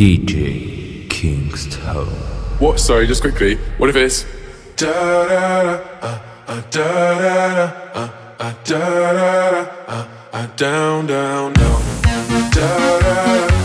DJ Kingston. What? Sorry, just quickly. What if it's da da da uh, uh, da da da uh, uh, da da da uh, uh, down down down da da da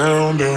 down, down.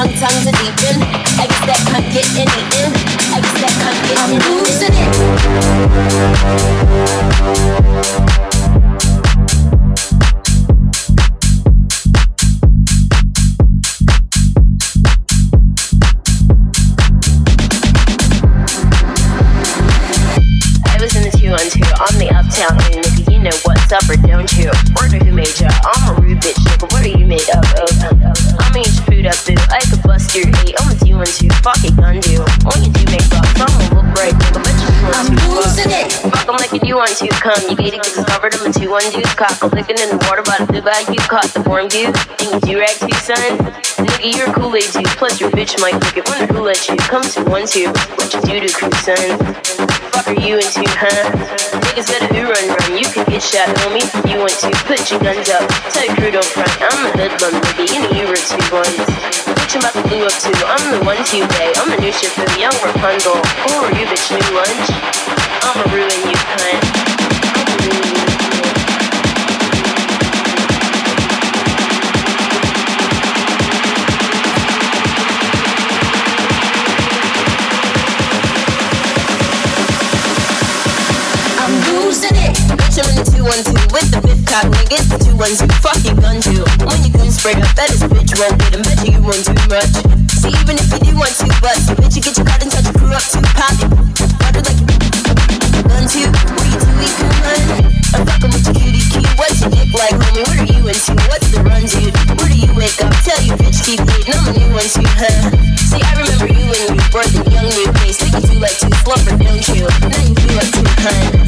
Tongue, tongue to deepen. I guess that cunt getting eaten. I guess that cunt getting I'm losing it. You want to. Come, you gated cause it's covered. I'm a two dude. Cock, I'm licking in the water by the blue bag. You caught the warm view. Think you rag too, son? Nigga, you're a Kool-Aid dude. Plus your bitch might lick it. Wonder who let you. Come to one two. What you do to crew, son? Fuck are you into, huh? Niggas better who run run. You could get shot, homie. You want to put your guns up. Tell your crew don't front. I'm a hoodlum, nigga. You know you were two ones. Bitch, about to blue up too. I'm the one to day. I'm the new shit for the young Rapunzel. Who are you, bitch? New lunch? You, you you you too. See, even if you do want to, but bitch, you get your card and touch your crew up to pop it. Like gun What you? I'm with your cutie cute. What's your dick like, homie? What are you into? What's the run, dude? Where do you wake up? Tell you bitch keep eating. I'm new one too? See, I remember you when you were young new face. Think you like to slumber, don't you? Now you feel like too?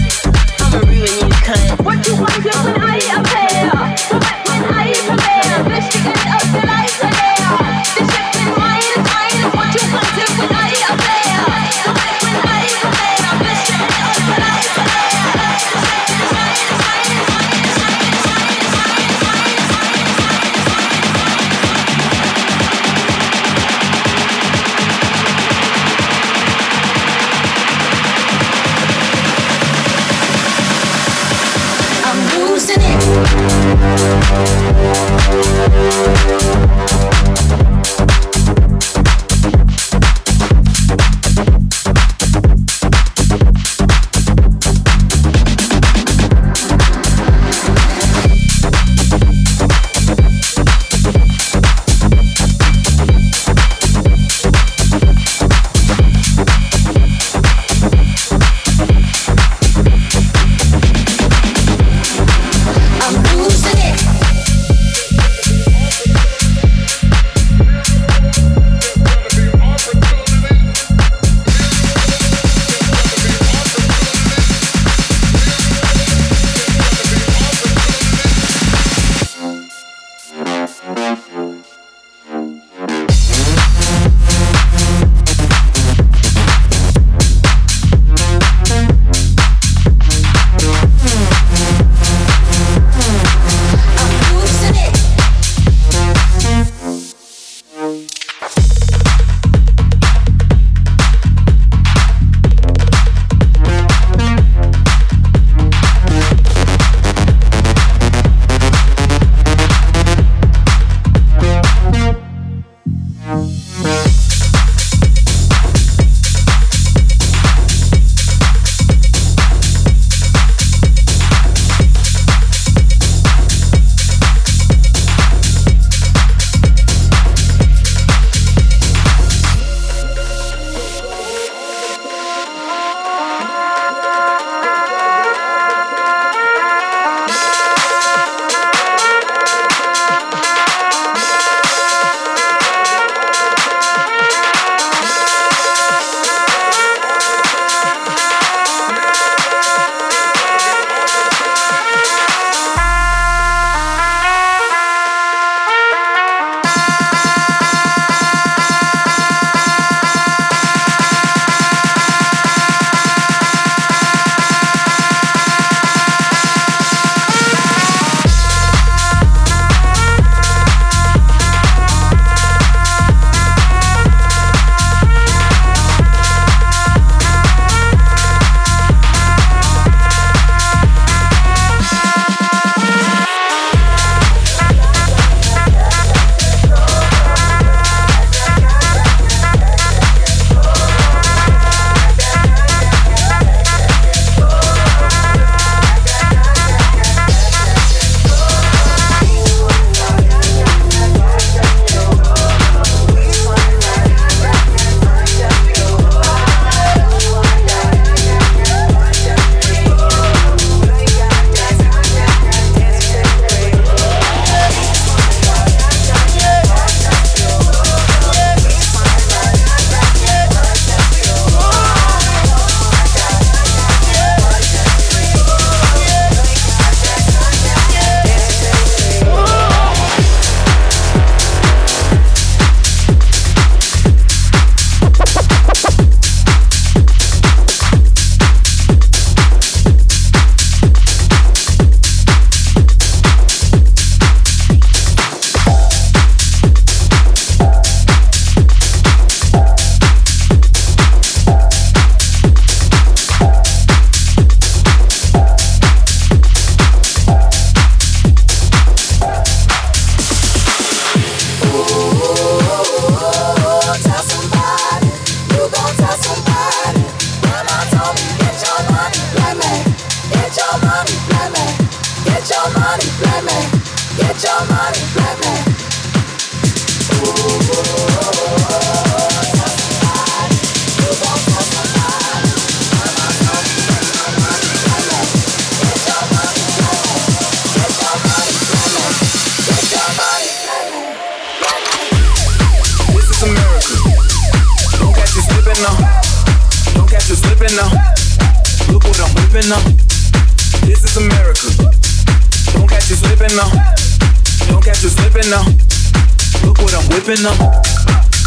Look what I'm whipping now.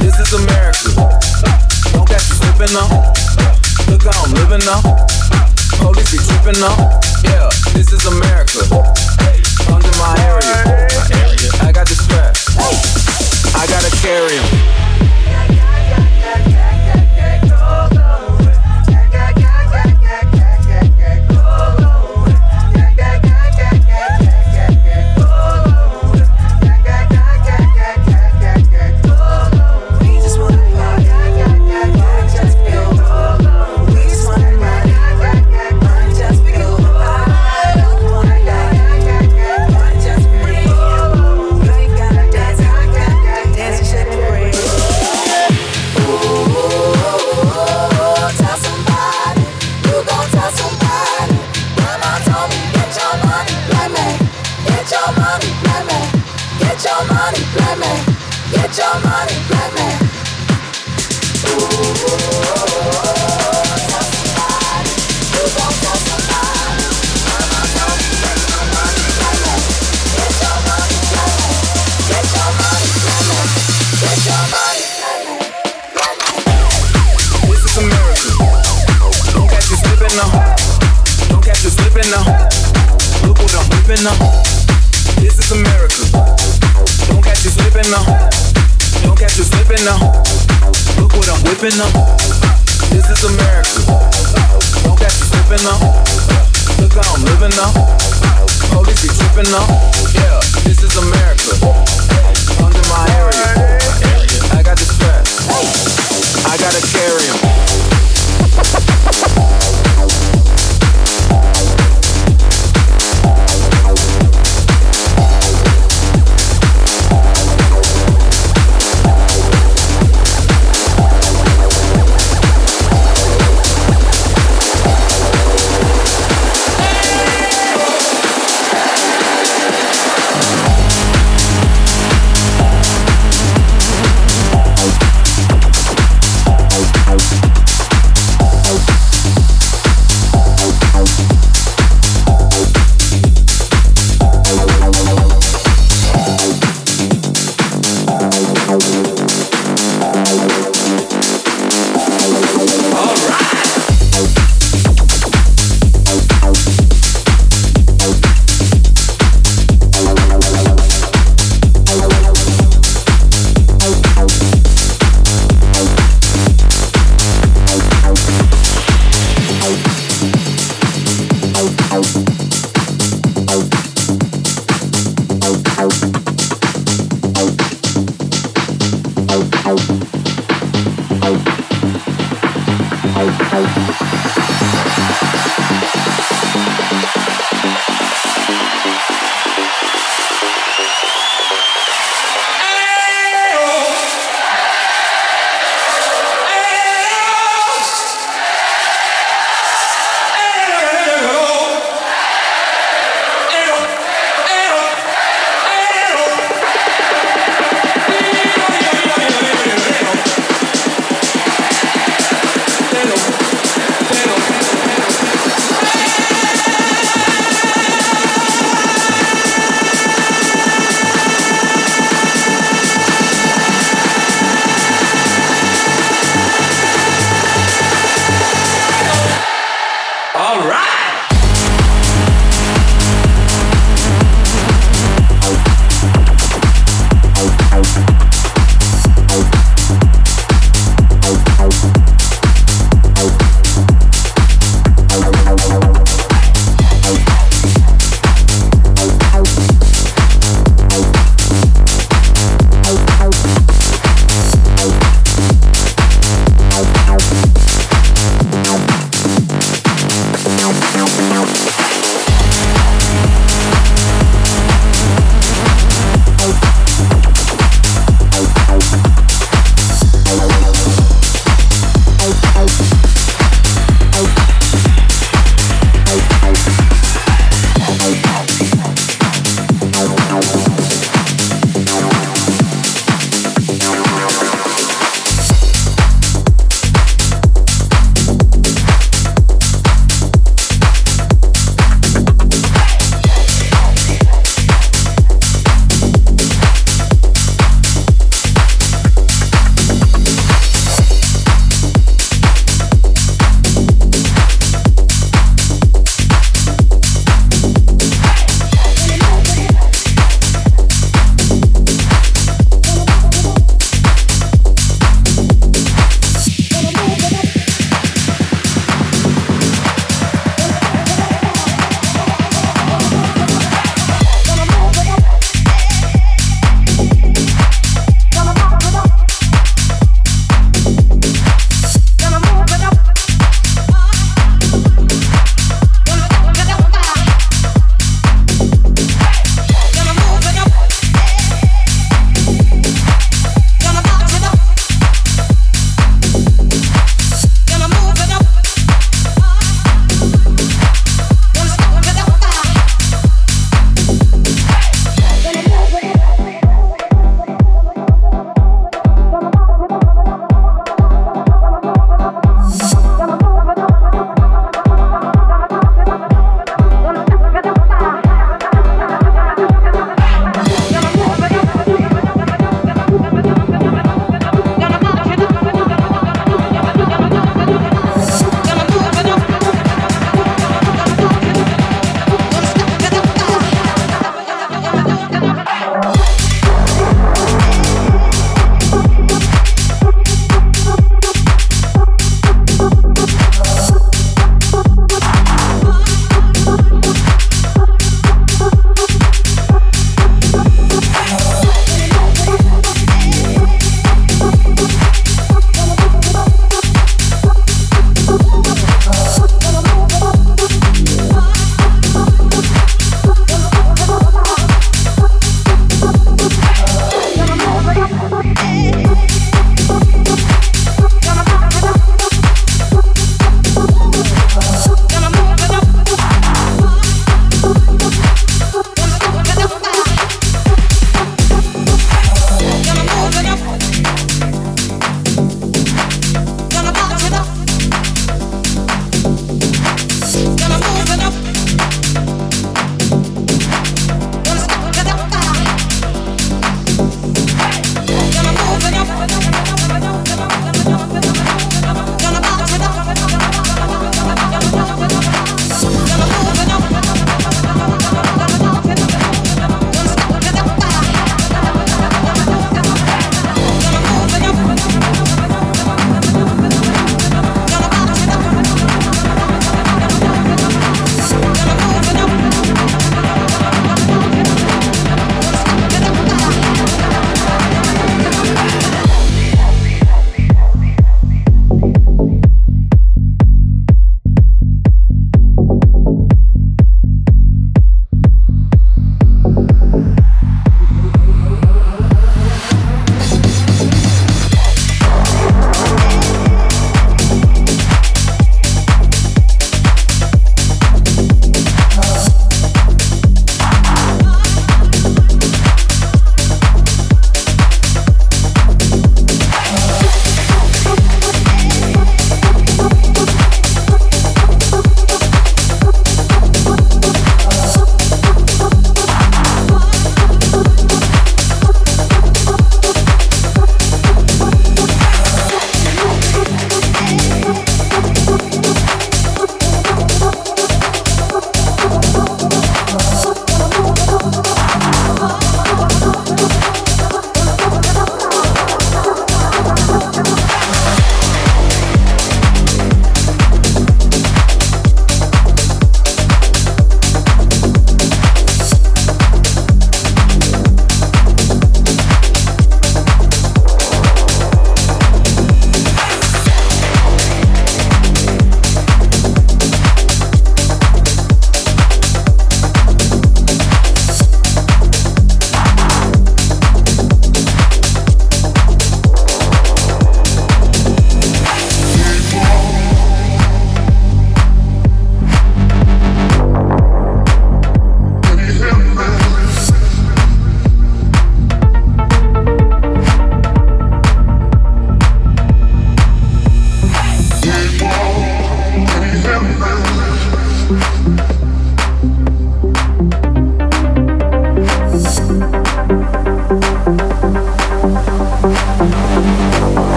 This is America. Don't catch slipping now. Look how I'm living now. Police be tripping now. Yeah, this is America. Under my area. I got the. I gotta carry 'em. What now. This is America. Don't catch you slipping now. Don't catch you slipping now. Look what I'm whipping now. This is America. Don't catch you slipping now. Look how I'm living now. Police be tripping now. Yeah, this is America.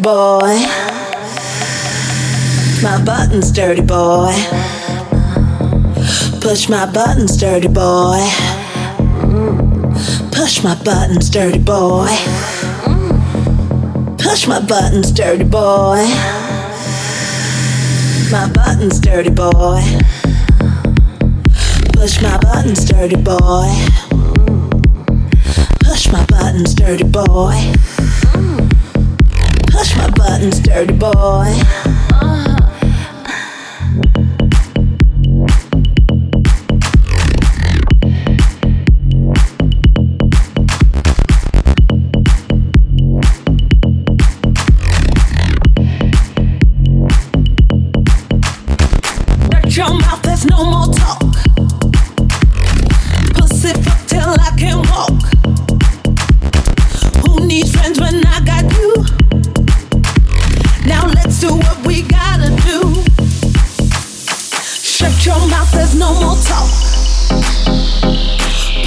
Boy. My buttons, dirty boy. Push my buttons, dirty boy. Push my buttons, dirty boy. Push my buttons, dirty boy. My buttons, dirty boy. Push my buttons, dirty boy. Push my buttons, dirty boy my buttons, dirty boy.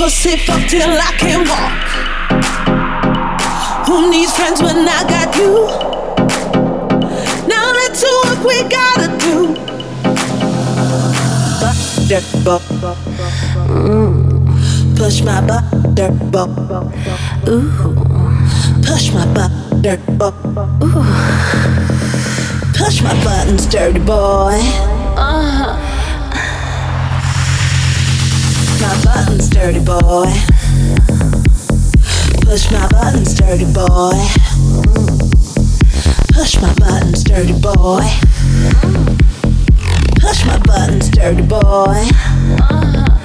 Till I can walk. Who needs friends when I got you? Now let's do what we gotta do. Mm. Push my butter Ooh. Push my butter Ooh. Push my buttons, dirty boy. Uh-huh. My buttons, dirty boy. Push my buttons, dirty boy. Push my buttons, dirty boy. Push my buttons, dirty boy.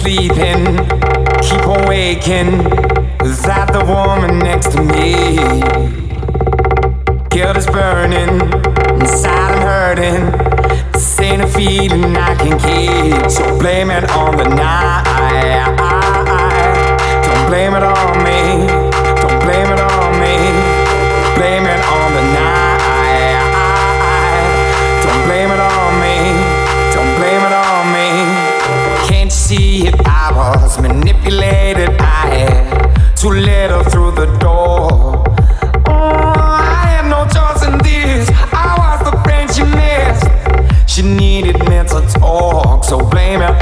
sleeping, keep on waking. Is that the woman next to me? Guilt is burning, inside I'm hurting. This ain't a feeling I can keep, so blame it on the night. Don't blame it on. came out.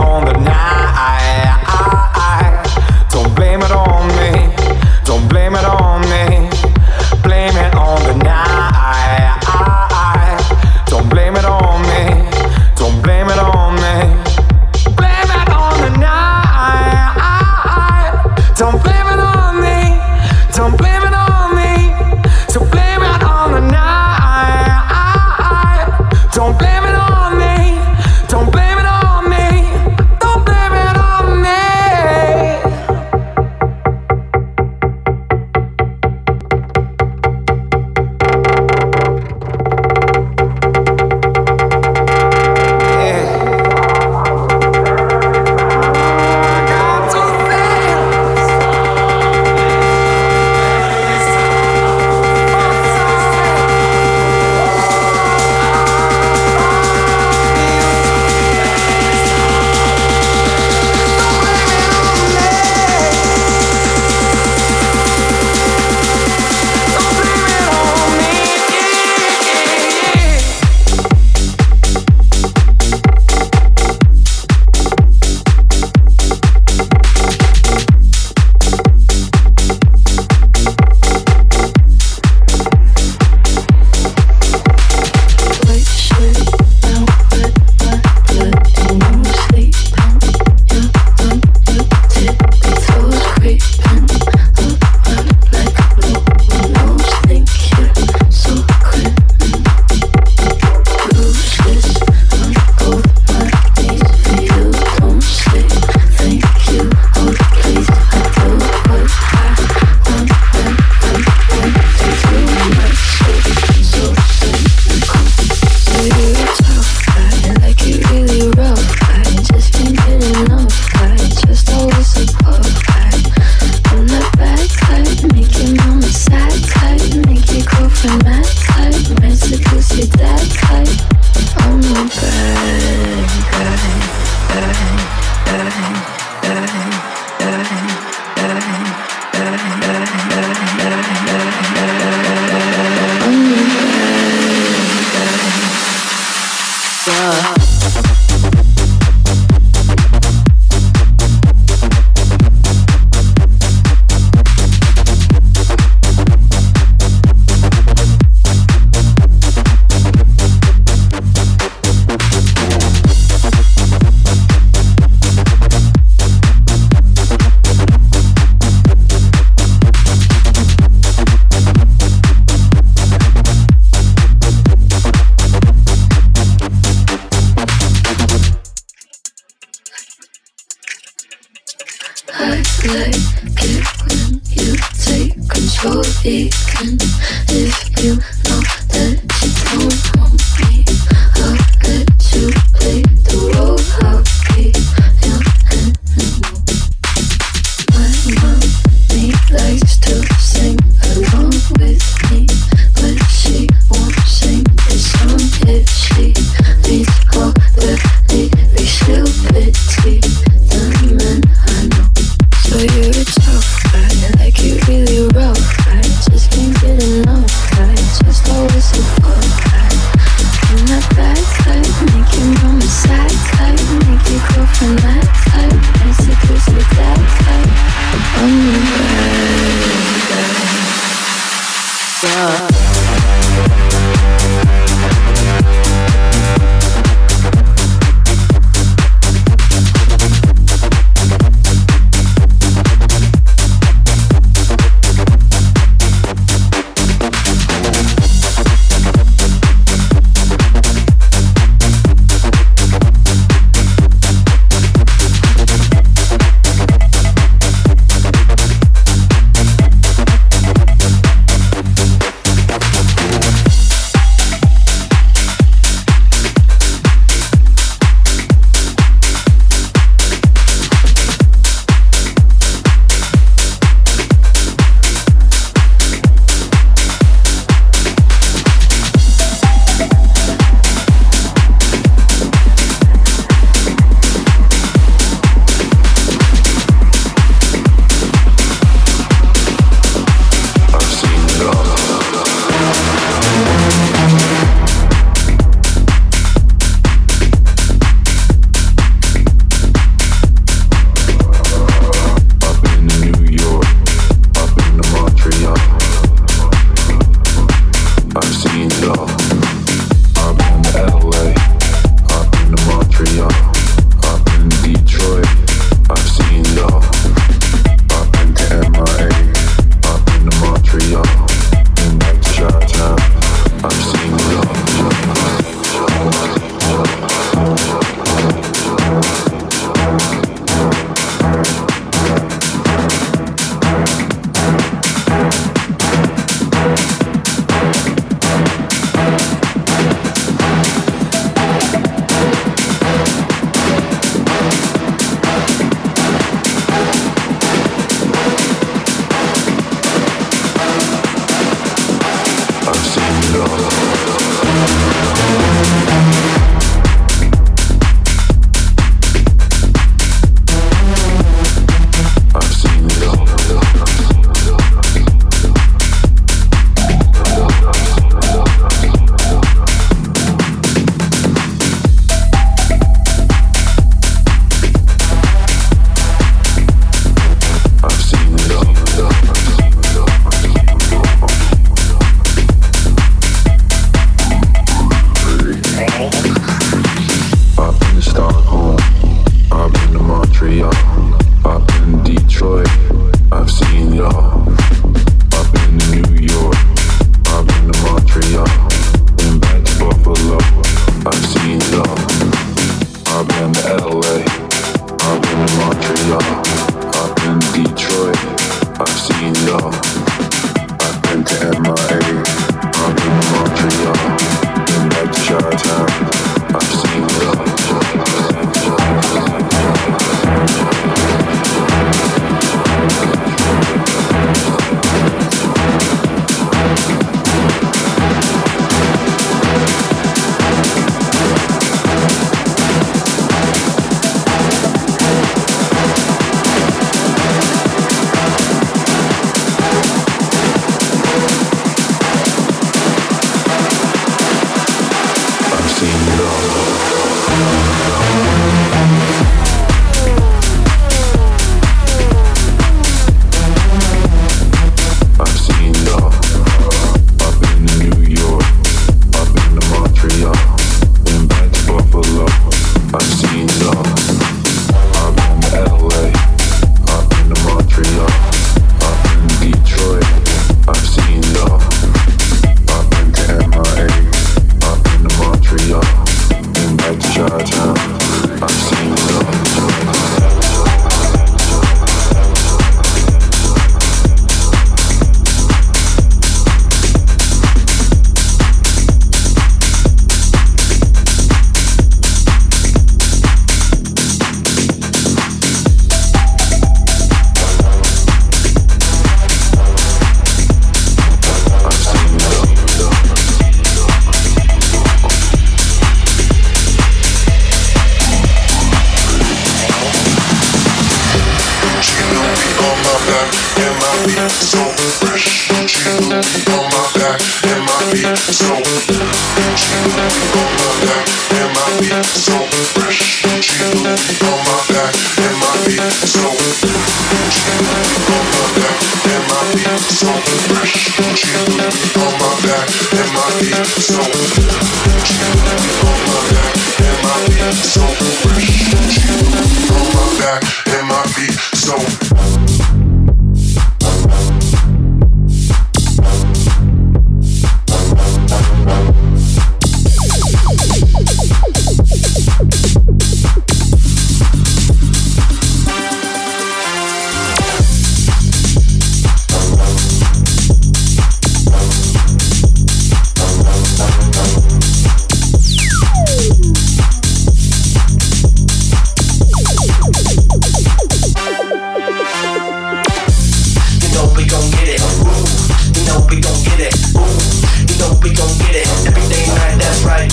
gon' get it. Every day night, that's right.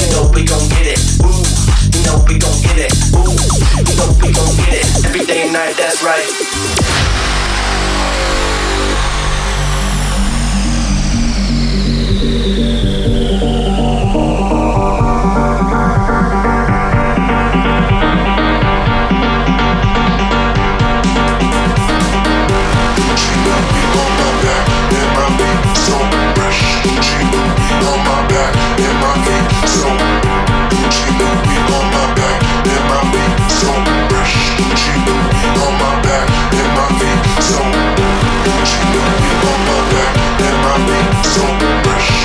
You know we gon' get it. Ooh, you know we gon' get it. Ooh, we gon' get it. Every day night, that's right.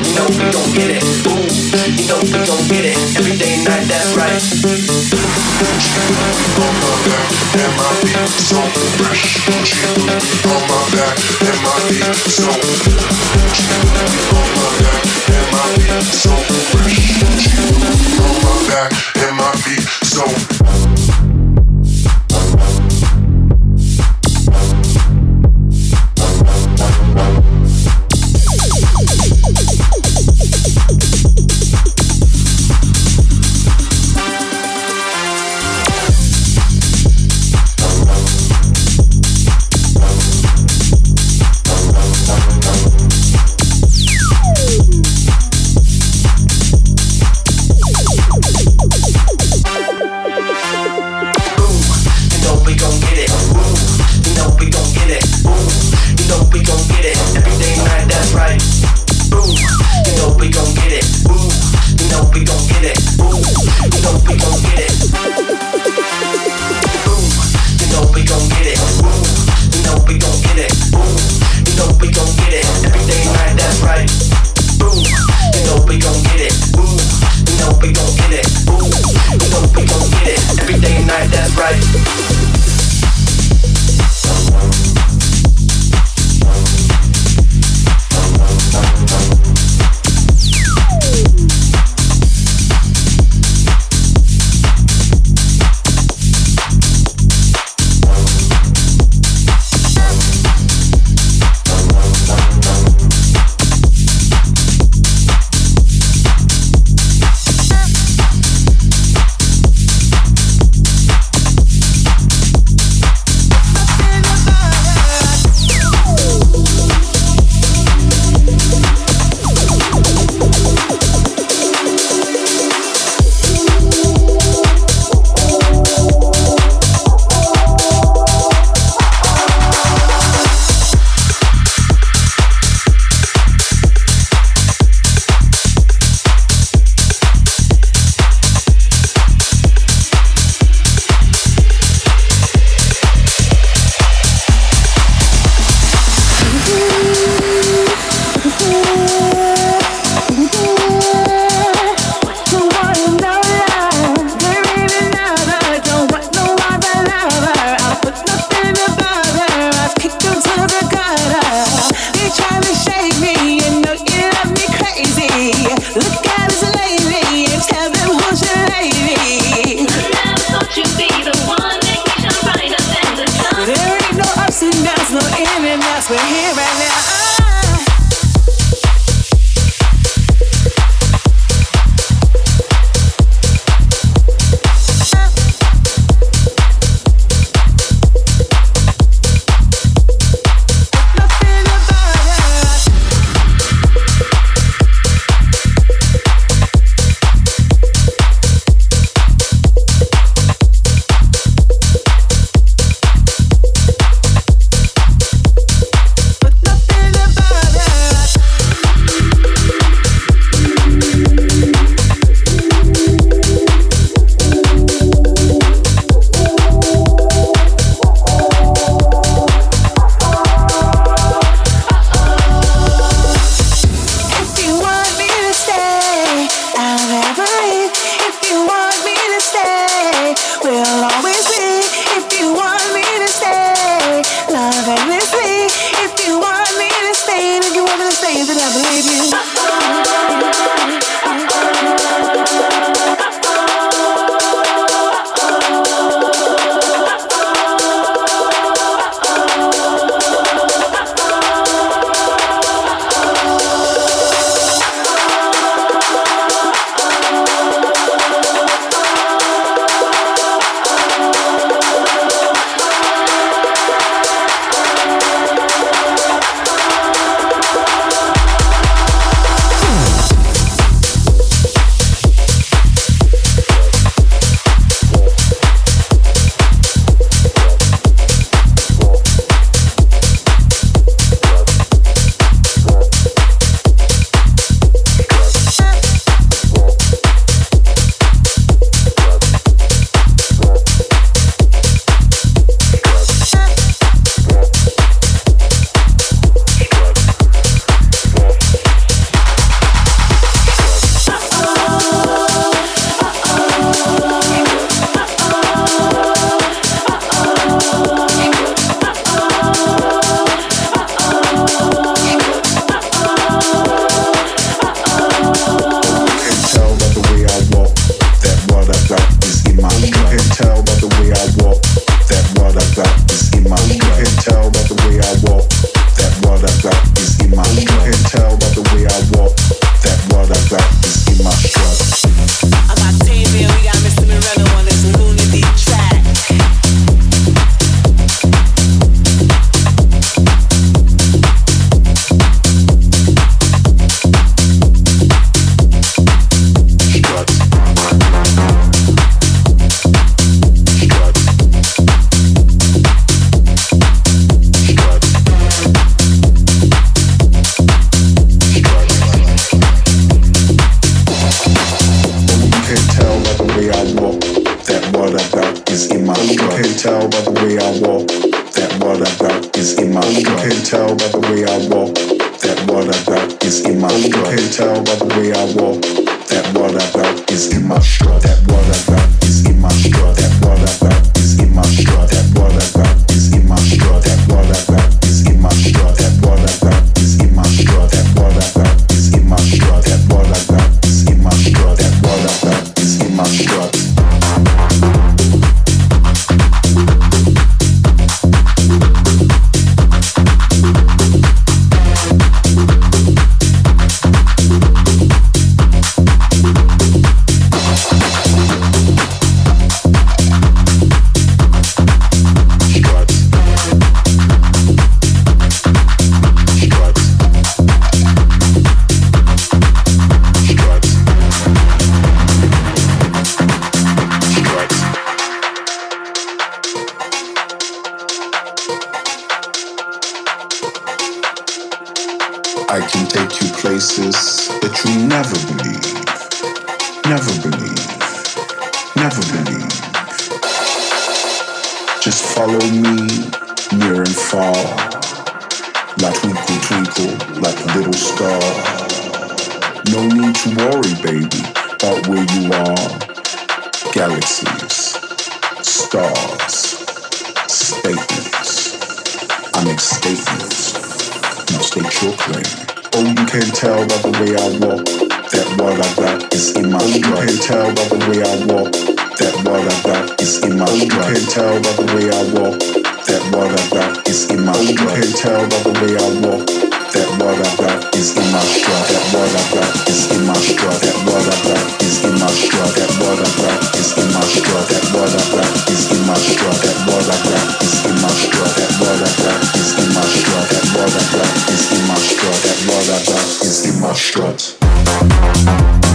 You know we gon' get it. Boom. You know we gon' get it. Every day night, that's right. On my back and my so fresh. On my back and my so. On my back and my so fresh. On my back and my so. stars, statements. I make statements. Now state your claim. Oh, you can tell by the way I walk that what I got is in my oh, You can tell by the way I walk that what I got is in my oh, You can tell by the way I walk that what I got is in my oh, You can tell by the way I walk is in my strut.